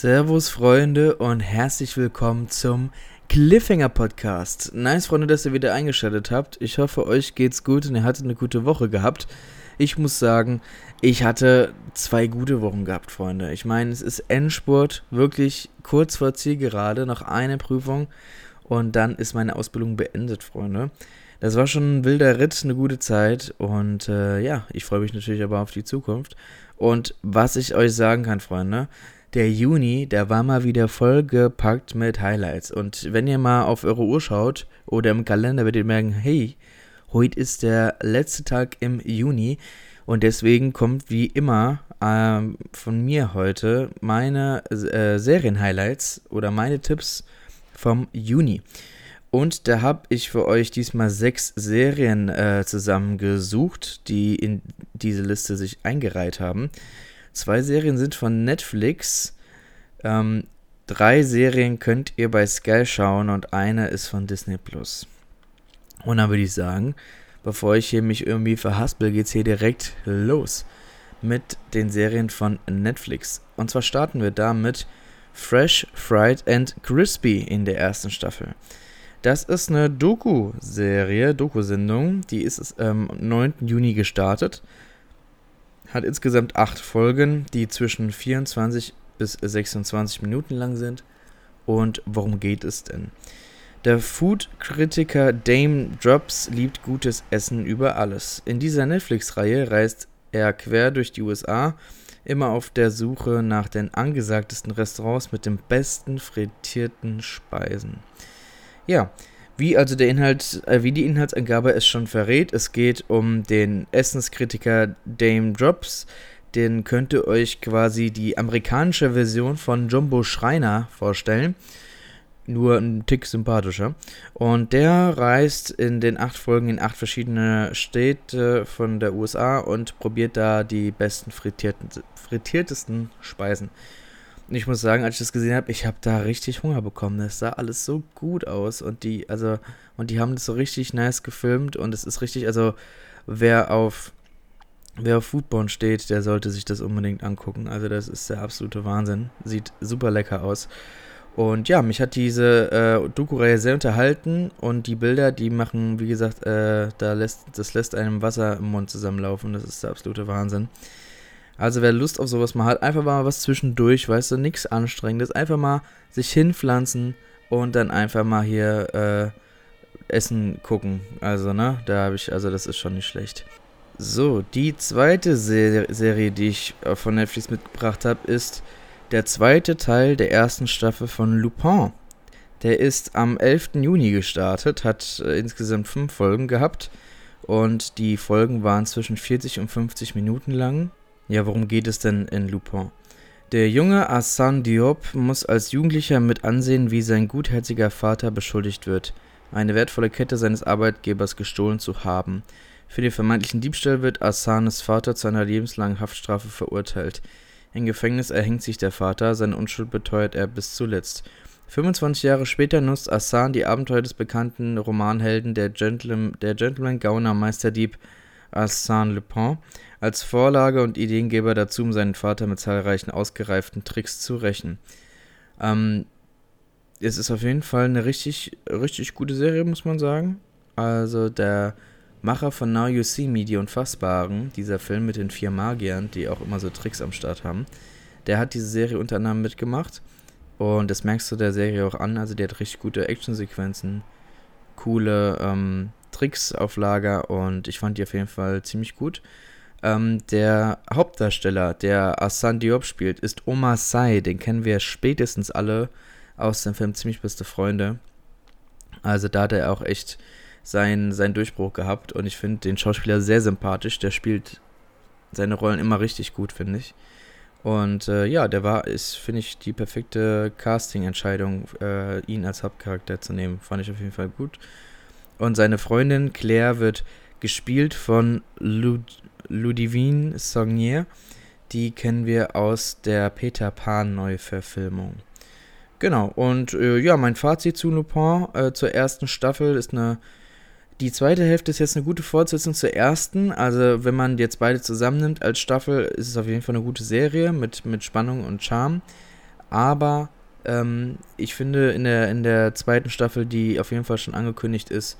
Servus Freunde und herzlich willkommen zum Cliffhanger Podcast. Nice Freunde, dass ihr wieder eingeschaltet habt. Ich hoffe, euch geht's gut und ihr hattet eine gute Woche gehabt. Ich muss sagen, ich hatte zwei gute Wochen gehabt, Freunde. Ich meine, es ist Endspurt, wirklich kurz vor Zielgerade, noch eine Prüfung und dann ist meine Ausbildung beendet, Freunde. Das war schon ein wilder Ritt, eine gute Zeit und äh, ja, ich freue mich natürlich aber auf die Zukunft. Und was ich euch sagen kann, Freunde, der Juni, der war mal wieder vollgepackt mit Highlights. Und wenn ihr mal auf eure Uhr schaut oder im Kalender, werdet ihr merken, hey, heute ist der letzte Tag im Juni. Und deswegen kommt wie immer äh, von mir heute meine äh, Serien-Highlights oder meine Tipps vom Juni. Und da habe ich für euch diesmal sechs Serien äh, zusammengesucht, die in diese Liste sich eingereiht haben. Zwei Serien sind von Netflix. Ähm, drei Serien könnt ihr bei Sky schauen und eine ist von Disney Plus. Und dann würde ich sagen, bevor ich hier mich irgendwie verhaspel, geht's hier direkt los mit den Serien von Netflix. Und zwar starten wir da mit Fresh, Fried and Crispy in der ersten Staffel. Das ist eine Doku-Serie, Doku-Sendung, die ist am ähm, 9. Juni gestartet hat insgesamt acht Folgen, die zwischen 24 bis 26 Minuten lang sind. Und worum geht es denn? Der Food-Kritiker Dame Drops liebt gutes Essen über alles. In dieser Netflix-Reihe reist er quer durch die USA, immer auf der Suche nach den angesagtesten Restaurants mit den besten frittierten Speisen. Ja, wie also der Inhalt, äh, wie die Inhaltsangabe es schon verrät, es geht um den Essenskritiker Dame Drops. Den könnt ihr euch quasi die amerikanische Version von Jumbo Schreiner vorstellen. Nur ein Tick sympathischer. Und der reist in den acht Folgen in acht verschiedene Städte von der USA und probiert da die besten frittiertesten Speisen. Und ich muss sagen, als ich das gesehen habe, ich habe da richtig Hunger bekommen. Das sah alles so gut aus und die, also, und die haben das so richtig nice gefilmt und es ist richtig, also, wer auf, wer auf Foodborne steht, der sollte sich das unbedingt angucken. Also, das ist der absolute Wahnsinn. Sieht super lecker aus. Und ja, mich hat diese äh, Doku-Reihe sehr unterhalten und die Bilder, die machen, wie gesagt, äh, da lässt, das lässt einem Wasser im Mund zusammenlaufen. Das ist der absolute Wahnsinn. Also wer Lust auf sowas mal hat, einfach mal was zwischendurch, weißt du, nichts Anstrengendes. Einfach mal sich hinpflanzen und dann einfach mal hier äh, Essen gucken. Also, ne, da habe ich, also das ist schon nicht schlecht. So, die zweite Ser Serie, die ich äh, von Netflix mitgebracht habe, ist der zweite Teil der ersten Staffel von Lupin. Der ist am 11. Juni gestartet, hat äh, insgesamt fünf Folgen gehabt und die Folgen waren zwischen 40 und 50 Minuten lang. Ja, worum geht es denn in Lupin? Der junge Arsène Diop muss als Jugendlicher mit ansehen, wie sein gutherziger Vater beschuldigt wird, eine wertvolle Kette seines Arbeitgebers gestohlen zu haben. Für den vermeintlichen Diebstahl wird Arsènes Vater zu einer lebenslangen Haftstrafe verurteilt. Im Gefängnis erhängt sich der Vater, seine Unschuld beteuert er bis zuletzt. 25 Jahre später nutzt Arsène die Abenteuer des bekannten Romanhelden der, Gentleman, der Gentleman-Gauner Meisterdieb Arsène Lupin als Vorlage und Ideengeber dazu, um seinen Vater mit zahlreichen ausgereiften Tricks zu rächen. Ähm, es ist auf jeden Fall eine richtig, richtig gute Serie, muss man sagen. Also der Macher von Now You See Me, die Unfassbaren, dieser Film mit den vier Magiern, die auch immer so Tricks am Start haben, der hat diese Serie unter anderem mitgemacht. Und das merkst du der Serie auch an. Also die hat richtig gute Actionsequenzen, coole ähm, Tricks auf Lager und ich fand die auf jeden Fall ziemlich gut. Ähm, der Hauptdarsteller, der Asan Diop spielt, ist Omar Sy. Den kennen wir spätestens alle aus dem Film Ziemlich beste Freunde. Also da hat er auch echt seinen, seinen Durchbruch gehabt und ich finde den Schauspieler sehr sympathisch. Der spielt seine Rollen immer richtig gut, finde ich. Und äh, ja, der war, ist, finde ich, die perfekte Casting-Entscheidung, äh, ihn als Hauptcharakter zu nehmen. Fand ich auf jeden Fall gut. Und seine Freundin Claire wird gespielt von Lud Ludivine Saunier. Die kennen wir aus der Peter Pan Neuverfilmung. Genau, und äh, ja, mein Fazit zu Lupin äh, zur ersten Staffel ist eine. Die zweite Hälfte ist jetzt eine gute Fortsetzung zur ersten. Also, wenn man jetzt beide zusammennimmt als Staffel, ist es auf jeden Fall eine gute Serie mit, mit Spannung und Charme. aber ähm, ich finde in der, in der zweiten Staffel, die auf jeden Fall schon angekündigt ist,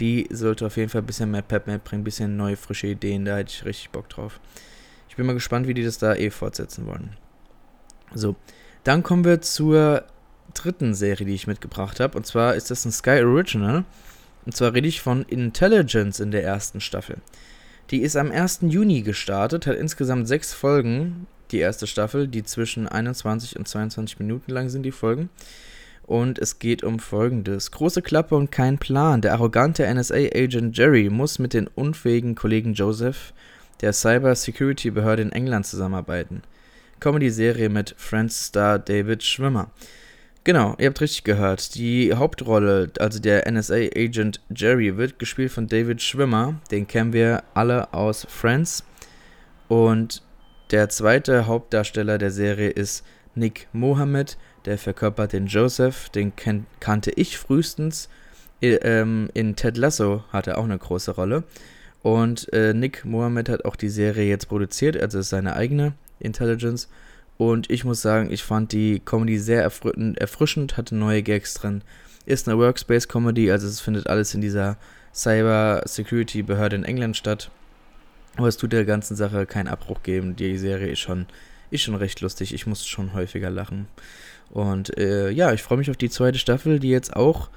die sollte auf jeden Fall ein bisschen mehr Pep mitbringen, ein bisschen neue, frische Ideen. Da hätte ich richtig Bock drauf. Ich bin mal gespannt, wie die das da eh fortsetzen wollen. So, dann kommen wir zur dritten Serie, die ich mitgebracht habe. Und zwar ist das ein Sky Original. Und zwar rede ich von Intelligence in der ersten Staffel. Die ist am 1. Juni gestartet, hat insgesamt sechs Folgen, die erste Staffel, die zwischen 21 und 22 Minuten lang sind, die Folgen. Und es geht um folgendes. Große Klappe und kein Plan. Der arrogante NSA-Agent Jerry muss mit den unfähigen Kollegen Joseph der Cyber Security Behörde in England zusammenarbeiten. Comedy-Serie mit Friends-Star David Schwimmer. Genau, ihr habt richtig gehört. Die Hauptrolle, also der NSA-Agent Jerry, wird gespielt von David Schwimmer. Den kennen wir alle aus Friends. Und der zweite Hauptdarsteller der Serie ist Nick Mohammed. Der verkörpert den Joseph. Den kan kannte ich frühestens. Ähm, in Ted Lasso hat er auch eine große Rolle. Und äh, Nick Mohammed hat auch die Serie jetzt produziert, also ist seine eigene Intelligence. Und ich muss sagen, ich fand die Comedy sehr erfrischend, hatte neue Gags drin. Ist eine Workspace-Comedy, also es findet alles in dieser Cyber-Security-Behörde in England statt. Aber es tut der ganzen Sache keinen Abbruch geben. Die Serie ist schon, ist schon recht lustig. Ich muss schon häufiger lachen. Und äh, ja, ich freue mich auf die zweite Staffel, die jetzt auch,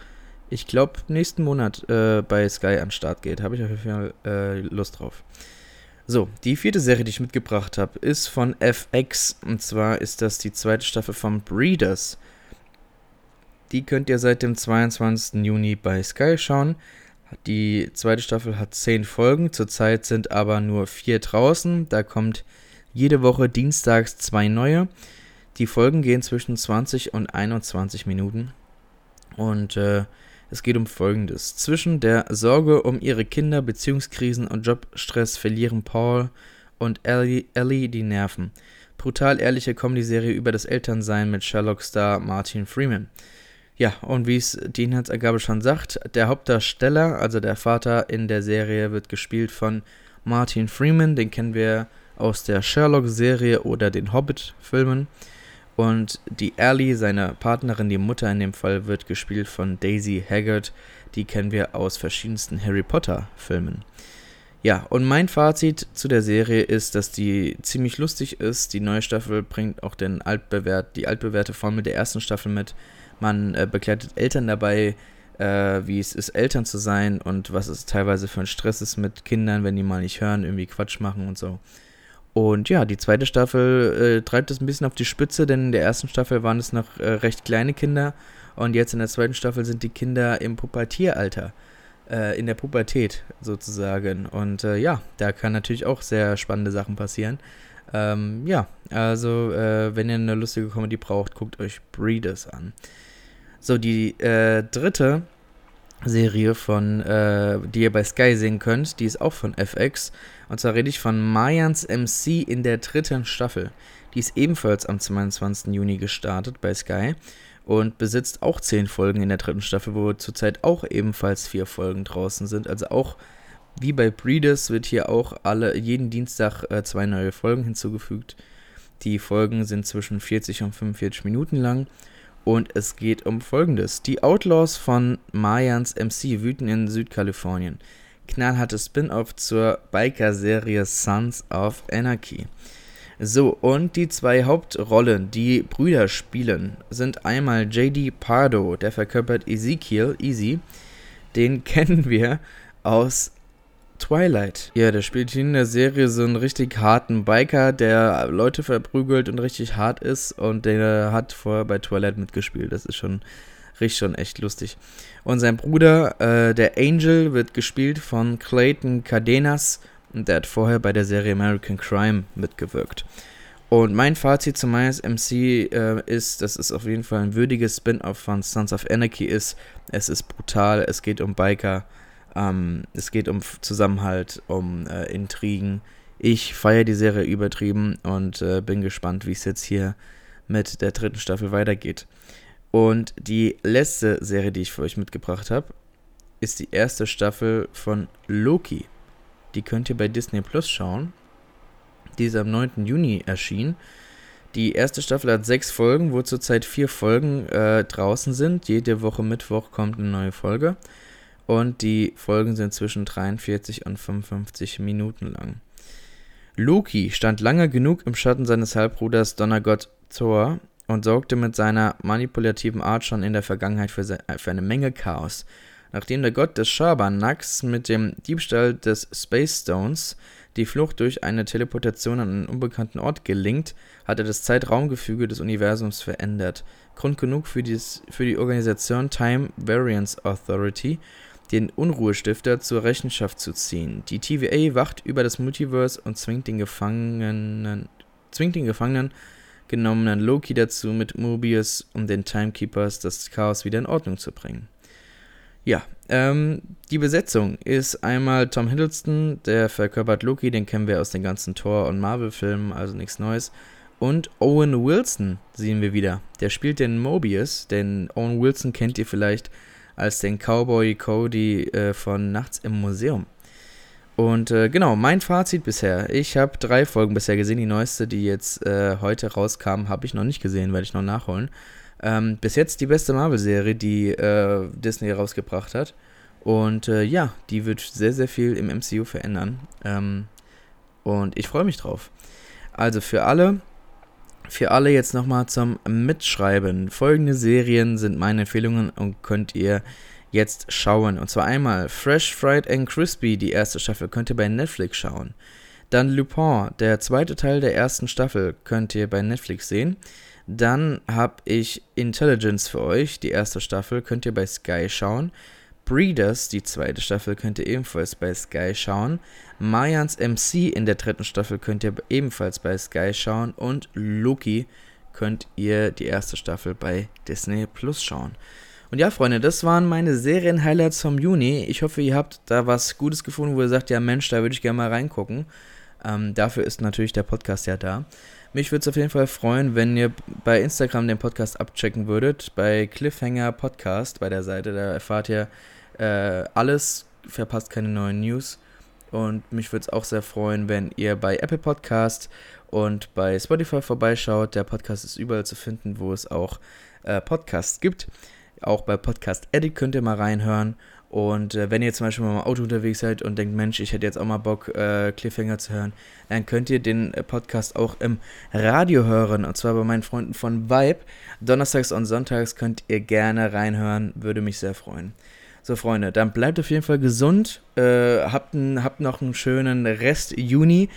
ich glaube, nächsten Monat äh, bei Sky an Start geht. Habe ich auf jeden Fall äh, Lust drauf. So, die vierte Serie, die ich mitgebracht habe, ist von FX. Und zwar ist das die zweite Staffel von Breeders. Die könnt ihr seit dem 22. Juni bei Sky schauen. Die zweite Staffel hat 10 Folgen. Zurzeit sind aber nur 4 draußen. Da kommt jede Woche dienstags zwei neue. Die Folgen gehen zwischen 20 und 21 Minuten. Und äh, es geht um Folgendes. Zwischen der Sorge um ihre Kinder, Beziehungskrisen und Jobstress verlieren Paul und Ellie, Ellie die Nerven. Brutal ehrliche Comedy-Serie über das Elternsein mit Sherlock-Star Martin Freeman. Ja, und wie es die Inhaltsangabe schon sagt, der Hauptdarsteller, also der Vater in der Serie, wird gespielt von Martin Freeman. Den kennen wir aus der Sherlock-Serie oder den Hobbit-Filmen. Und die Ellie, seine Partnerin, die Mutter in dem Fall, wird gespielt von Daisy Haggard. Die kennen wir aus verschiedensten Harry Potter-Filmen. Ja, und mein Fazit zu der Serie ist, dass die ziemlich lustig ist. Die neue Staffel bringt auch den altbewährt, die altbewährte Formel der ersten Staffel mit. Man äh, begleitet Eltern dabei, äh, wie es ist, Eltern zu sein und was es teilweise für ein Stress ist mit Kindern, wenn die mal nicht hören, irgendwie Quatsch machen und so. Und ja, die zweite Staffel äh, treibt es ein bisschen auf die Spitze, denn in der ersten Staffel waren es noch äh, recht kleine Kinder und jetzt in der zweiten Staffel sind die Kinder im Pubertieralter, äh, in der Pubertät sozusagen. Und äh, ja, da kann natürlich auch sehr spannende Sachen passieren. Ähm, ja, also äh, wenn ihr eine lustige Comedy braucht, guckt euch Breeders an. So, die äh, dritte Serie von, äh, die ihr bei Sky sehen könnt. Die ist auch von FX. Und zwar rede ich von Mayans MC in der dritten Staffel. Die ist ebenfalls am 22. Juni gestartet bei Sky und besitzt auch zehn Folgen in der dritten Staffel, wo zurzeit auch ebenfalls vier Folgen draußen sind. Also auch wie bei Breeders wird hier auch alle jeden Dienstag äh, zwei neue Folgen hinzugefügt. Die Folgen sind zwischen 40 und 45 Minuten lang und es geht um folgendes. Die Outlaws von Mayans MC wüten in Südkalifornien. Knallhartes Spin-off zur Biker-Serie Sons of Anarchy. So, und die zwei Hauptrollen, die Brüder spielen, sind einmal JD Pardo, der verkörpert Ezekiel, Easy. Den kennen wir aus Twilight. Ja, der spielt in der Serie so einen richtig harten Biker, der Leute verprügelt und richtig hart ist und der hat vorher bei Twilight mitgespielt. Das ist schon richtig schon echt lustig. Und sein Bruder, äh, der Angel, wird gespielt von Clayton Cardenas und der hat vorher bei der Serie American Crime mitgewirkt. Und mein Fazit zu Myers MC äh, ist, dass es auf jeden Fall ein würdiges Spin-off von Sons of Anarchy ist. Es ist brutal, es geht um Biker ähm, es geht um Zusammenhalt, um äh, Intrigen. Ich feiere die Serie übertrieben und äh, bin gespannt, wie es jetzt hier mit der dritten Staffel weitergeht. Und die letzte Serie, die ich für euch mitgebracht habe, ist die erste Staffel von Loki. Die könnt ihr bei Disney Plus schauen. Die ist am 9. Juni erschienen. Die erste Staffel hat sechs Folgen, wo zurzeit vier Folgen äh, draußen sind. Jede Woche Mittwoch kommt eine neue Folge. Und die Folgen sind zwischen 43 und 55 Minuten lang. Loki stand lange genug im Schatten seines Halbbruders Donnergott Thor und sorgte mit seiner manipulativen Art schon in der Vergangenheit für, für eine Menge Chaos. Nachdem der Gott des Schabernacks mit dem Diebstahl des Space Stones die Flucht durch eine Teleportation an einen unbekannten Ort gelingt, hat er das Zeitraumgefüge des Universums verändert. Grund genug für, dies, für die Organisation Time Variance Authority, den Unruhestifter zur Rechenschaft zu ziehen. Die TVA wacht über das Multiverse und zwingt den Gefangenen, zwingt den Gefangenen genommenen Loki dazu, mit Mobius und den Timekeepers das Chaos wieder in Ordnung zu bringen. Ja, ähm, die Besetzung ist einmal Tom Hiddleston, der verkörpert Loki, den kennen wir aus den ganzen Thor- und Marvel-Filmen, also nichts Neues. Und Owen Wilson sehen wir wieder. Der spielt den Mobius, denn Owen Wilson kennt ihr vielleicht als den Cowboy Cody äh, von Nachts im Museum. Und äh, genau, mein Fazit bisher. Ich habe drei Folgen bisher gesehen. Die neueste, die jetzt äh, heute rauskam, habe ich noch nicht gesehen, werde ich noch nachholen. Ähm, bis jetzt die beste Marvel-Serie, die äh, Disney rausgebracht hat. Und äh, ja, die wird sehr, sehr viel im MCU verändern. Ähm, und ich freue mich drauf. Also für alle, für alle jetzt nochmal zum Mitschreiben. Folgende Serien sind meine Empfehlungen und könnt ihr jetzt schauen. Und zwar einmal Fresh, Fried and Crispy, die erste Staffel, könnt ihr bei Netflix schauen. Dann Lupin, der zweite Teil der ersten Staffel, könnt ihr bei Netflix sehen. Dann habe ich Intelligence für euch, die erste Staffel, könnt ihr bei Sky schauen. Breeders, die zweite Staffel, könnt ihr ebenfalls bei Sky schauen. Mayans MC in der dritten Staffel könnt ihr ebenfalls bei Sky schauen. Und Loki könnt ihr die erste Staffel bei Disney Plus schauen. Und ja, Freunde, das waren meine Serien-Highlights vom Juni. Ich hoffe, ihr habt da was Gutes gefunden, wo ihr sagt, ja Mensch, da würde ich gerne mal reingucken. Ähm, dafür ist natürlich der Podcast ja da. Mich würde es auf jeden Fall freuen, wenn ihr bei Instagram den Podcast abchecken würdet. Bei Cliffhanger Podcast bei der Seite. Da erfahrt ihr äh, alles, verpasst keine neuen News. Und mich würde es auch sehr freuen, wenn ihr bei Apple Podcast und bei Spotify vorbeischaut. Der Podcast ist überall zu finden, wo es auch äh, Podcasts gibt. Auch bei Podcast Edit könnt ihr mal reinhören. Und äh, wenn ihr zum Beispiel mal im Auto unterwegs seid und denkt, Mensch, ich hätte jetzt auch mal Bock, äh, Cliffhanger zu hören, dann könnt ihr den äh, Podcast auch im Radio hören. Und zwar bei meinen Freunden von Vibe. Donnerstags und Sonntags könnt ihr gerne reinhören, würde mich sehr freuen. So, Freunde, dann bleibt auf jeden Fall gesund. Äh, habt, n, habt noch einen schönen Rest Juni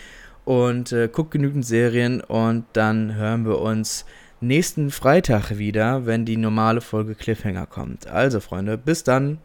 und äh, guckt genügend Serien. Und dann hören wir uns nächsten Freitag wieder, wenn die normale Folge Cliffhanger kommt. Also, Freunde, bis dann.